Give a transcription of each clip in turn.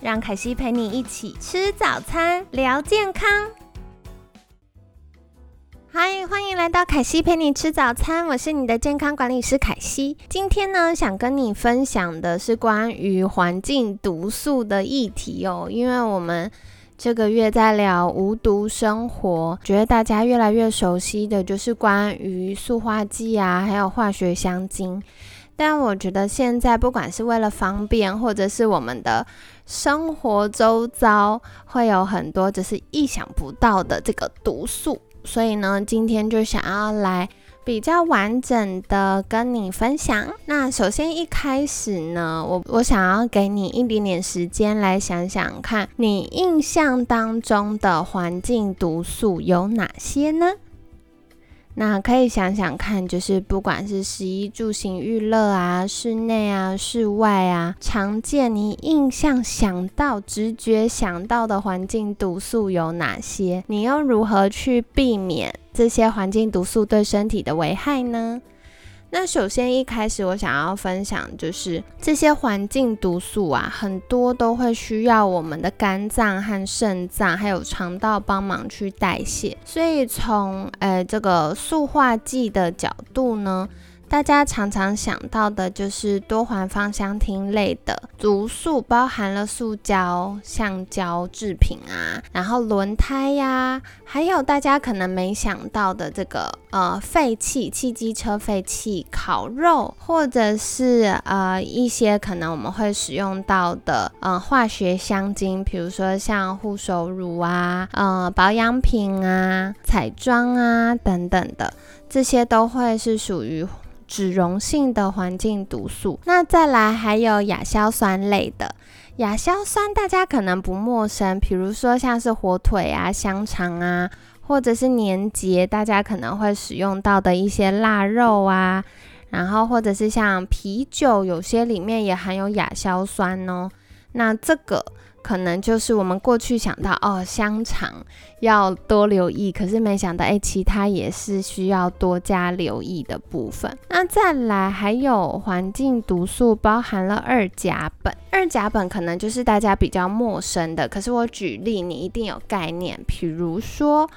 让凯西陪你一起吃早餐，聊健康。嗨，欢迎来到凯西陪你吃早餐，我是你的健康管理师凯西。今天呢，想跟你分享的是关于环境毒素的议题哦。因为我们这个月在聊无毒生活，觉得大家越来越熟悉的就是关于塑化剂啊，还有化学香精。但我觉得现在不管是为了方便，或者是我们的生活周遭会有很多就是意想不到的这个毒素，所以呢，今天就想要来比较完整的跟你分享。那首先一开始呢，我我想要给你一点点时间来想想看，你印象当中的环境毒素有哪些呢？那可以想想看，就是不管是食衣住行娱乐啊，室内啊，室外啊，常见你印象想到、直觉想到的环境毒素有哪些？你又如何去避免这些环境毒素对身体的危害呢？那首先一开始我想要分享，就是这些环境毒素啊，很多都会需要我们的肝脏和肾脏，还有肠道帮忙去代谢。所以从呃这个塑化剂的角度呢。大家常常想到的就是多环芳香烃类的毒素，包含了塑胶、橡胶制品啊，然后轮胎呀，还有大家可能没想到的这个呃废气、汽机车废气、烤肉，或者是呃一些可能我们会使用到的呃化学香精，比如说像护手乳啊、呃保养品啊、彩妆啊等等的，这些都会是属于。脂溶性的环境毒素，那再来还有亚硝酸类的亚硝酸，大家可能不陌生，比如说像是火腿啊、香肠啊，或者是年节大家可能会使用到的一些腊肉啊，然后或者是像啤酒，有些里面也含有亚硝酸哦。那这个。可能就是我们过去想到哦，香肠要多留意，可是没想到哎，其他也是需要多加留意的部分。那再来还有环境毒素，包含了二甲苯。二甲苯可能就是大家比较陌生的，可是我举例你一定有概念。比如说，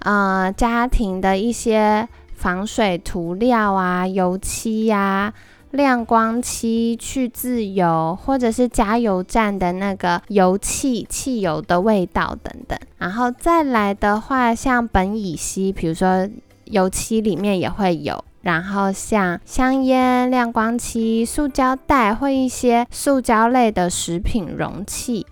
呃，家庭的一些防水涂料啊，油漆呀。亮光漆、去自由，或者是加油站的那个油气、汽油的味道等等。然后再来的话，像苯乙烯，比如说油漆里面也会有。然后像香烟、亮光漆、塑胶袋或一些塑胶类的食品容器。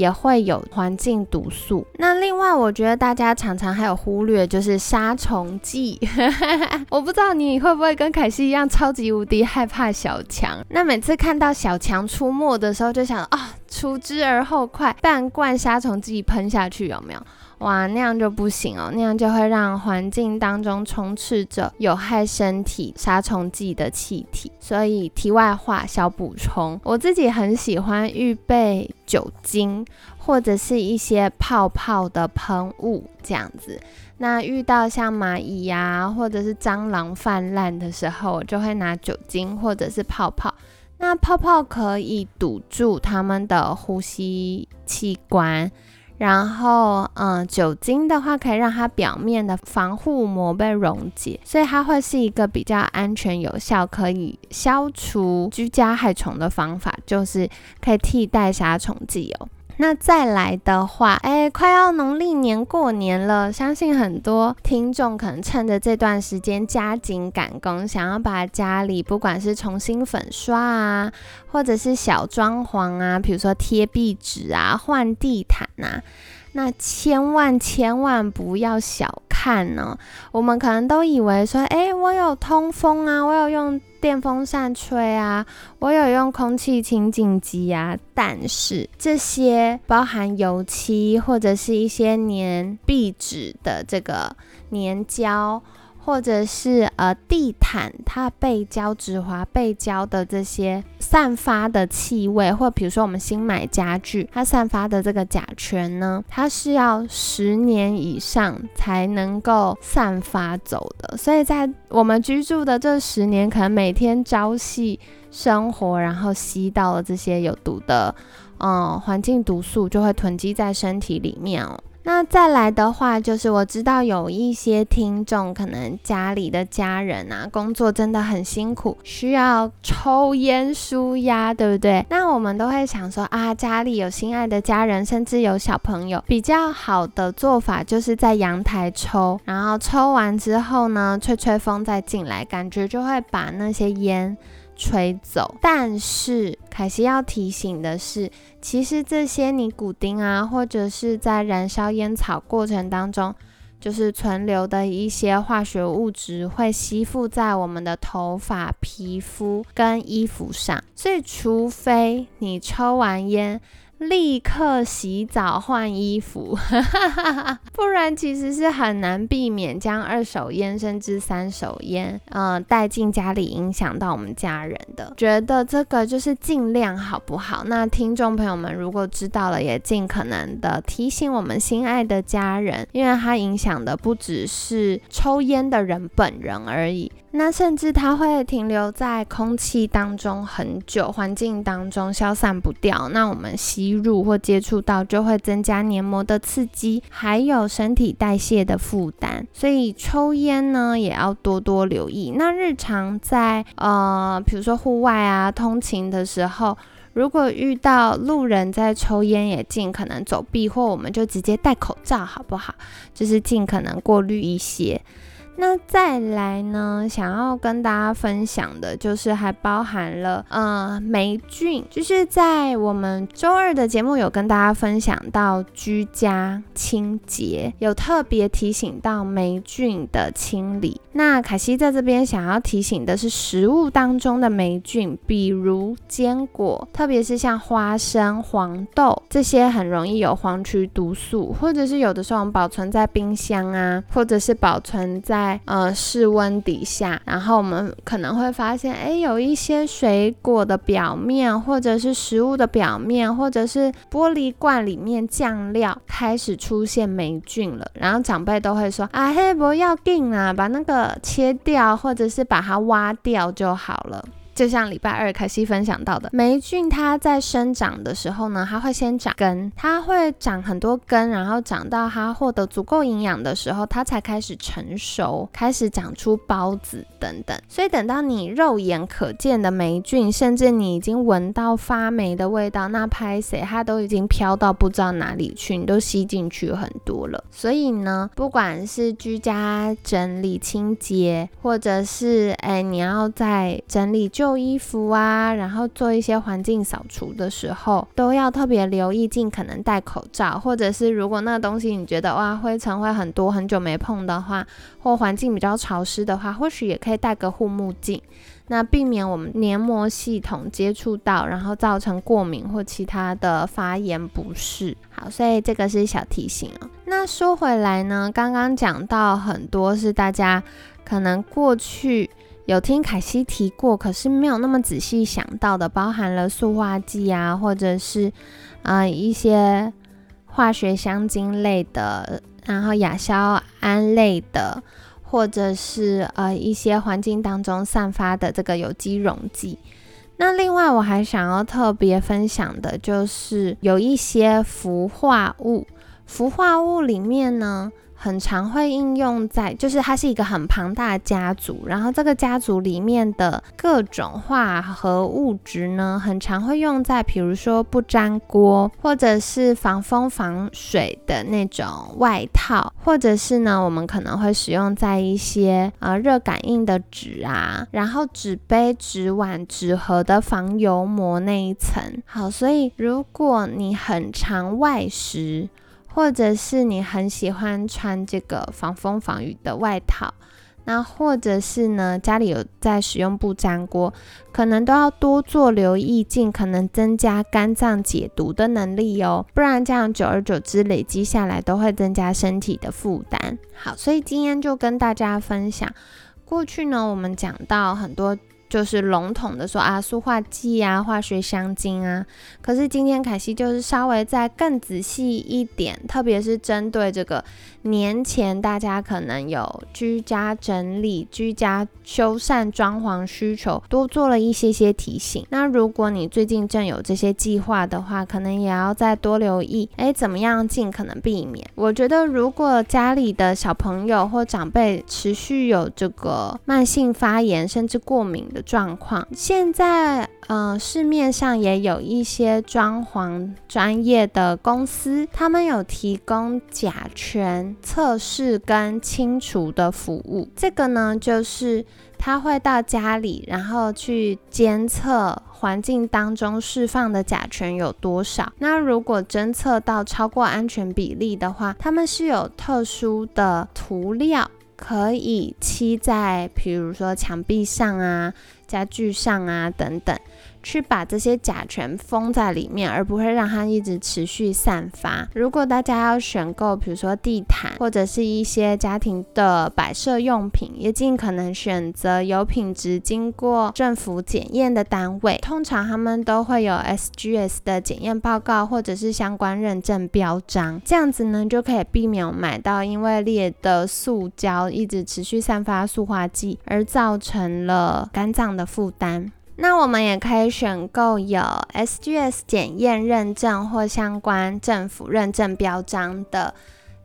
也会有环境毒素。那另外，我觉得大家常常还有忽略，就是杀虫剂。我不知道你会不会跟凯西一样，超级无敌害怕小强。那每次看到小强出没的时候，就想啊，除之而后快，半罐杀虫剂喷下去，有没有？哇，那样就不行哦，那样就会让环境当中充斥着有害身体杀虫剂的气体。所以题外话小补充，我自己很喜欢预备酒精或者是一些泡泡的喷雾这样子。那遇到像蚂蚁呀或者是蟑螂泛滥的时候，我就会拿酒精或者是泡泡。那泡泡可以堵住它们的呼吸器官。然后，嗯，酒精的话可以让它表面的防护膜被溶解，所以它会是一个比较安全、有效，可以消除居家害虫的方法，就是可以替代杀虫剂哦。那再来的话，哎，快要农历年过年了，相信很多听众可能趁着这段时间加紧赶工，想要把家里不管是重新粉刷啊，或者是小装潢啊，比如说贴壁纸啊、换地毯啊，那千万千万不要小看哦。我们可能都以为说，哎，我有通风啊，我有用。电风扇吹啊，我有用空气清净机啊，但是这些包含油漆或者是一些粘壁纸的这个粘胶。或者是呃地毯，它被胶、纸滑、背胶的这些散发的气味，或比如说我们新买家具，它散发的这个甲醛呢，它是要十年以上才能够散发走的。所以在我们居住的这十年，可能每天朝夕生活，然后吸到了这些有毒的嗯环境毒素，就会囤积在身体里面哦。那再来的话，就是我知道有一些听众可能家里的家人啊，工作真的很辛苦，需要抽烟舒压，对不对？那我们都会想说啊，家里有心爱的家人，甚至有小朋友，比较好的做法就是在阳台抽，然后抽完之后呢，吹吹风再进来，感觉就会把那些烟。吹走，但是凯西要提醒的是，其实这些尼古丁啊，或者是在燃烧烟草过程当中，就是存留的一些化学物质，会吸附在我们的头发、皮肤跟衣服上，所以除非你抽完烟。立刻洗澡换衣服，不然其实是很难避免将二手烟甚至三手烟，嗯，带进家里影响到我们家人的。觉得这个就是尽量好不好？那听众朋友们如果知道了，也尽可能的提醒我们心爱的家人，因为它影响的不只是抽烟的人本人而已。那甚至它会停留在空气当中很久，环境当中消散不掉。那我们吸入或接触到，就会增加黏膜的刺激，还有身体代谢的负担。所以抽烟呢，也要多多留意。那日常在呃，比如说户外啊，通勤的时候，如果遇到路人在抽烟，也尽可能走避，或我们就直接戴口罩，好不好？就是尽可能过滤一些。那再来呢？想要跟大家分享的，就是还包含了呃霉菌，就是在我们周二的节目有跟大家分享到居家清洁，有特别提醒到霉菌的清理。那凯西在这边想要提醒的是，食物当中的霉菌，比如坚果，特别是像花生、黄豆这些，很容易有黄曲毒素，或者是有的时候我们保存在冰箱啊，或者是保存在。呃，室温底下，然后我们可能会发现，哎，有一些水果的表面，或者是食物的表面，或者是玻璃罐里面酱料开始出现霉菌了。然后长辈都会说，啊，嘿，不要定啊，把那个切掉，或者是把它挖掉就好了。就像礼拜二凯西分享到的，霉菌它在生长的时候呢，它会先长根，它会长很多根，然后长到它获得足够营养的时候，它才开始成熟，开始长出孢子等等。所以等到你肉眼可见的霉菌，甚至你已经闻到发霉的味道，那拍谁它都已经飘到不知道哪里去，你都吸进去很多了。所以呢，不管是居家整理清洁，或者是哎你要在整理旧。衣服啊，然后做一些环境扫除的时候，都要特别留意，尽可能戴口罩，或者是如果那东西你觉得哇灰尘会很多，很久没碰的话，或环境比较潮湿的话，或许也可以戴个护目镜，那避免我们黏膜系统接触到，然后造成过敏或其他的发炎不适。好，所以这个是小提醒哦。那说回来呢，刚刚讲到很多是大家可能过去。有听凯西提过，可是没有那么仔细想到的，包含了塑化剂啊，或者是啊一些化学香精类的，然后亚硝胺类的，或者是呃一些环境当中散发的这个有机溶剂。那另外我还想要特别分享的就是有一些氟化物，氟化物里面呢。很常会应用在，就是它是一个很庞大的家族，然后这个家族里面的各种化合物质呢，很常会用在，比如说不粘锅，或者是防风防水的那种外套，或者是呢，我们可能会使用在一些呃热感应的纸啊，然后纸杯、纸碗、纸盒的防油膜那一层。好，所以如果你很常外食。或者是你很喜欢穿这个防风防雨的外套，那或者是呢，家里有在使用不粘锅，可能都要多做留意，尽可能增加肝脏解毒的能力哦，不然这样久而久之累积下来，都会增加身体的负担。好，所以今天就跟大家分享，过去呢，我们讲到很多。就是笼统的说啊，塑化剂啊，化学香精啊。可是今天凯西就是稍微再更仔细一点，特别是针对这个年前大家可能有居家整理、居家修缮、装潢需求，多做了一些些提醒。那如果你最近正有这些计划的话，可能也要再多留意，哎，怎么样尽可能避免？我觉得如果家里的小朋友或长辈持续有这个慢性发炎，甚至过敏的。状况现在，呃，市面上也有一些装潢专业的公司，他们有提供甲醛测试跟清除的服务。这个呢，就是他会到家里，然后去监测环境当中释放的甲醛有多少。那如果侦测到超过安全比例的话，他们是有特殊的涂料。可以漆在，比如说墙壁上啊、家具上啊等等。去把这些甲醛封在里面，而不会让它一直持续散发。如果大家要选购，比如说地毯或者是一些家庭的摆设用品，也尽可能选择有品质、经过政府检验的单位。通常他们都会有 SGS 的检验报告或者是相关认证标章，这样子呢就可以避免买到因为裂的塑胶一直持续散发塑化剂而造成了肝脏的负担。那我们也可以选购有 SGS 检验认证或相关政府认证标章的。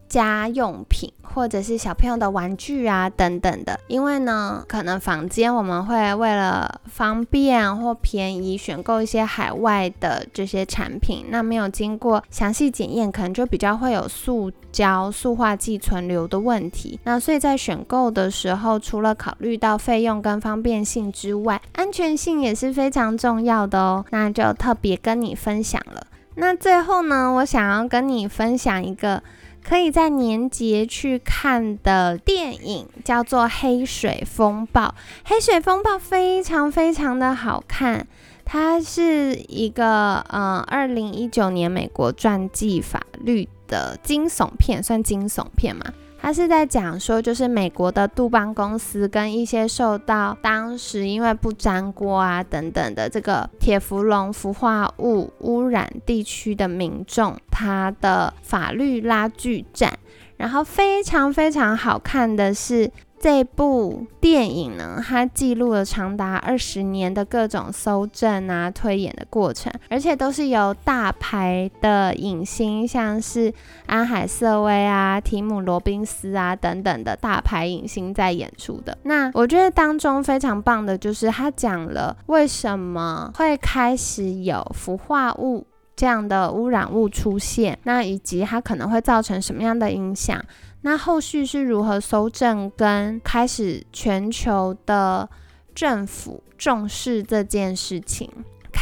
家用品或者是小朋友的玩具啊等等的，因为呢，可能房间我们会为了方便或便宜选购一些海外的这些产品，那没有经过详细检验，可能就比较会有塑胶、塑化剂存留的问题。那所以在选购的时候，除了考虑到费用跟方便性之外，安全性也是非常重要的哦。那就特别跟你分享了。那最后呢，我想要跟你分享一个。可以在年节去看的电影叫做《黑水风暴》。《黑水风暴》非常非常的好看，它是一个呃，二零一九年美国传记法律的惊悚片，算惊悚片吗？他是在讲说，就是美国的杜邦公司跟一些受到当时因为不粘锅啊等等的这个铁氟龙氟化物污染地区的民众，他的法律拉锯战，然后非常非常好看的是。这部电影呢，它记录了长达二十年的各种搜证啊、推演的过程，而且都是由大牌的影星，像是安海瑟薇啊、提姆罗宾斯啊等等的大牌影星在演出的。那我觉得当中非常棒的就是，他讲了为什么会开始有氟化物这样的污染物出现，那以及它可能会造成什么样的影响。那后续是如何搜证跟开始全球的政府重视这件事情？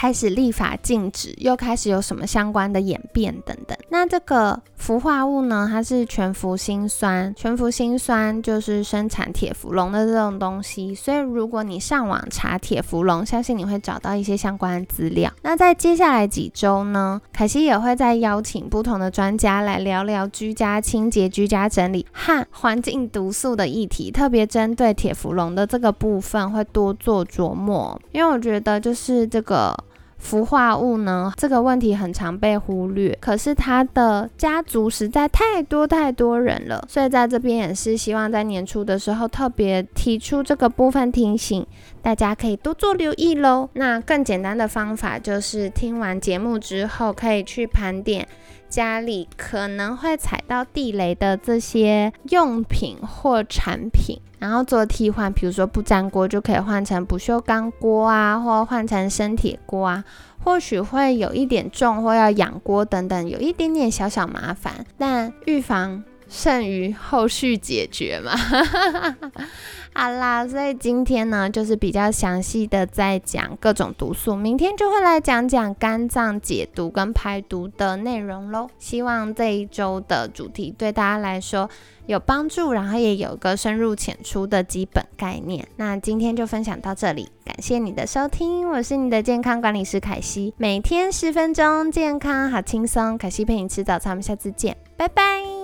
开始立法禁止，又开始有什么相关的演变等等。那这个氟化物呢？它是全氟辛酸，全氟辛酸就是生产铁氟龙的这种东西。所以如果你上网查铁氟龙，相信你会找到一些相关的资料。那在接下来几周呢，凯西也会再邀请不同的专家来聊聊居家清洁、居家整理和环境毒素的议题，特别针对铁氟龙的这个部分会多做琢磨，因为我觉得就是这个。氟化物呢？这个问题很常被忽略，可是它的家族实在太多太多人了，所以在这边也是希望在年初的时候特别提出这个部分提醒，大家可以多做留意喽。那更简单的方法就是听完节目之后，可以去盘点家里可能会踩到地雷的这些用品或产品。然后做替换，比如说不粘锅就可以换成不锈钢锅啊，或换成生铁锅啊，或许会有一点重，或要养锅等等，有一点点小小麻烦，但预防剩余后续解决嘛。好啦，所以今天呢，就是比较详细的在讲各种毒素，明天就会来讲讲肝脏解毒跟排毒的内容喽。希望这一周的主题对大家来说有帮助，然后也有个深入浅出的基本概念。那今天就分享到这里，感谢你的收听，我是你的健康管理师凯西，每天十分钟，健康好轻松，凯西陪你吃早餐，我们下次见，拜拜。